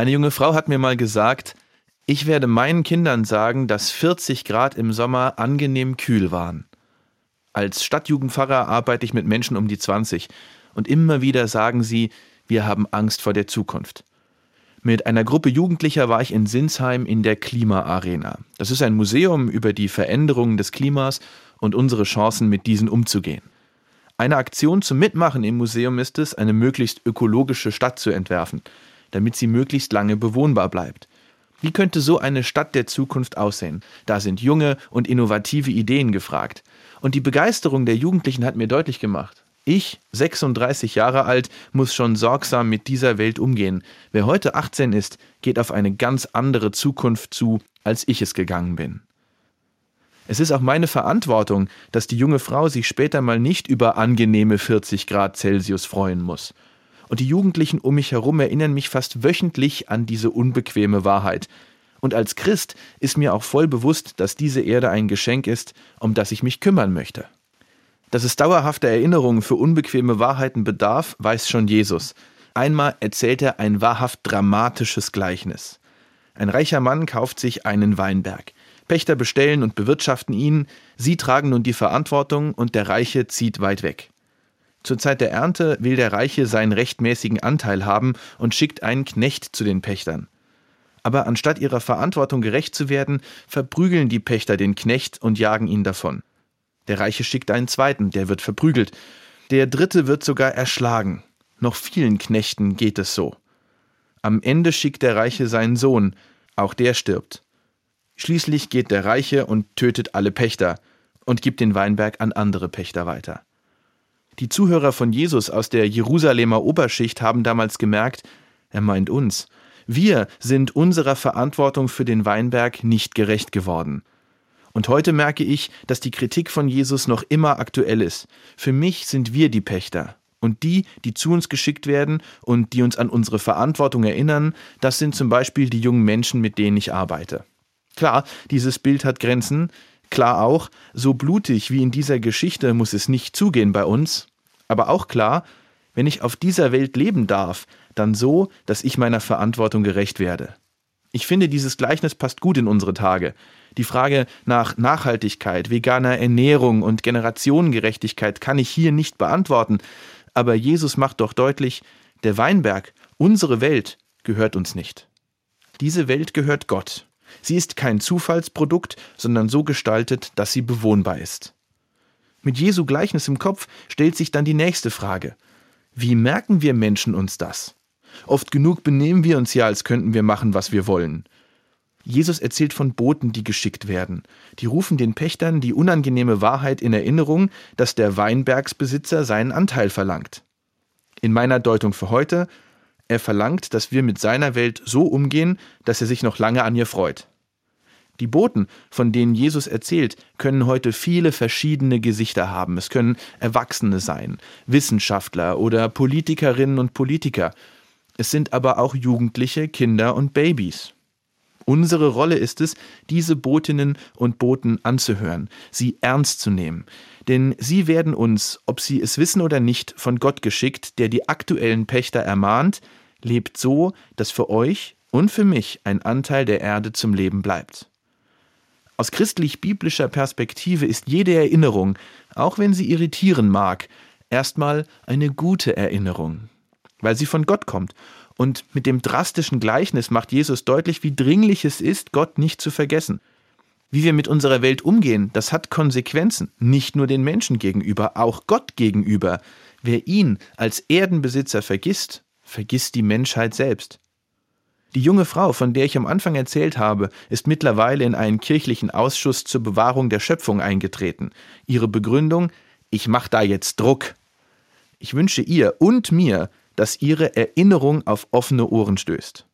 Eine junge Frau hat mir mal gesagt, ich werde meinen Kindern sagen, dass 40 Grad im Sommer angenehm kühl waren. Als Stadtjugendpfarrer arbeite ich mit Menschen um die 20 und immer wieder sagen sie, wir haben Angst vor der Zukunft. Mit einer Gruppe Jugendlicher war ich in Sinsheim in der Klimaarena. Das ist ein Museum über die Veränderungen des Klimas und unsere Chancen, mit diesen umzugehen. Eine Aktion zum Mitmachen im Museum ist es, eine möglichst ökologische Stadt zu entwerfen, damit sie möglichst lange bewohnbar bleibt. Wie könnte so eine Stadt der Zukunft aussehen? Da sind junge und innovative Ideen gefragt. Und die Begeisterung der Jugendlichen hat mir deutlich gemacht, ich, 36 Jahre alt, muss schon sorgsam mit dieser Welt umgehen. Wer heute 18 ist, geht auf eine ganz andere Zukunft zu, als ich es gegangen bin. Es ist auch meine Verantwortung, dass die junge Frau sich später mal nicht über angenehme 40 Grad Celsius freuen muss. Und die Jugendlichen um mich herum erinnern mich fast wöchentlich an diese unbequeme Wahrheit. Und als Christ ist mir auch voll bewusst, dass diese Erde ein Geschenk ist, um das ich mich kümmern möchte. Dass es dauerhafte Erinnerungen für unbequeme Wahrheiten bedarf, weiß schon Jesus. Einmal erzählt er ein wahrhaft dramatisches Gleichnis. Ein reicher Mann kauft sich einen Weinberg. Pächter bestellen und bewirtschaften ihn, sie tragen nun die Verantwortung und der Reiche zieht weit weg. Zur Zeit der Ernte will der Reiche seinen rechtmäßigen Anteil haben und schickt einen Knecht zu den Pächtern. Aber anstatt ihrer Verantwortung gerecht zu werden, verprügeln die Pächter den Knecht und jagen ihn davon. Der Reiche schickt einen zweiten, der wird verprügelt. Der dritte wird sogar erschlagen. Noch vielen Knechten geht es so. Am Ende schickt der Reiche seinen Sohn, auch der stirbt. Schließlich geht der Reiche und tötet alle Pächter und gibt den Weinberg an andere Pächter weiter. Die Zuhörer von Jesus aus der Jerusalemer Oberschicht haben damals gemerkt, er meint uns. Wir sind unserer Verantwortung für den Weinberg nicht gerecht geworden. Und heute merke ich, dass die Kritik von Jesus noch immer aktuell ist. Für mich sind wir die Pächter. Und die, die zu uns geschickt werden und die uns an unsere Verantwortung erinnern, das sind zum Beispiel die jungen Menschen, mit denen ich arbeite. Klar, dieses Bild hat Grenzen. Klar auch, so blutig wie in dieser Geschichte muss es nicht zugehen bei uns. Aber auch klar, wenn ich auf dieser Welt leben darf, dann so, dass ich meiner Verantwortung gerecht werde. Ich finde, dieses Gleichnis passt gut in unsere Tage. Die Frage nach Nachhaltigkeit, veganer Ernährung und Generationengerechtigkeit kann ich hier nicht beantworten, aber Jesus macht doch deutlich, der Weinberg, unsere Welt, gehört uns nicht. Diese Welt gehört Gott. Sie ist kein Zufallsprodukt, sondern so gestaltet, dass sie bewohnbar ist. Mit Jesu Gleichnis im Kopf stellt sich dann die nächste Frage. Wie merken wir Menschen uns das? Oft genug benehmen wir uns ja, als könnten wir machen, was wir wollen. Jesus erzählt von Boten, die geschickt werden. Die rufen den Pächtern die unangenehme Wahrheit in Erinnerung, dass der Weinbergsbesitzer seinen Anteil verlangt. In meiner Deutung für heute, er verlangt, dass wir mit seiner Welt so umgehen, dass er sich noch lange an ihr freut. Die Boten, von denen Jesus erzählt, können heute viele verschiedene Gesichter haben. Es können Erwachsene sein, Wissenschaftler oder Politikerinnen und Politiker. Es sind aber auch Jugendliche, Kinder und Babys. Unsere Rolle ist es, diese Botinnen und Boten anzuhören, sie ernst zu nehmen. Denn sie werden uns, ob sie es wissen oder nicht, von Gott geschickt, der die aktuellen Pächter ermahnt, lebt so, dass für euch und für mich ein Anteil der Erde zum Leben bleibt. Aus christlich-biblischer Perspektive ist jede Erinnerung, auch wenn sie irritieren mag, erstmal eine gute Erinnerung, weil sie von Gott kommt und mit dem drastischen Gleichnis macht Jesus deutlich, wie dringlich es ist, Gott nicht zu vergessen. Wie wir mit unserer Welt umgehen, das hat Konsequenzen, nicht nur den Menschen gegenüber, auch Gott gegenüber. Wer ihn als Erdenbesitzer vergisst, vergisst die Menschheit selbst. Die junge Frau, von der ich am Anfang erzählt habe, ist mittlerweile in einen kirchlichen Ausschuss zur Bewahrung der Schöpfung eingetreten. Ihre Begründung, ich mache da jetzt Druck. Ich wünsche ihr und mir, dass ihre Erinnerung auf offene Ohren stößt.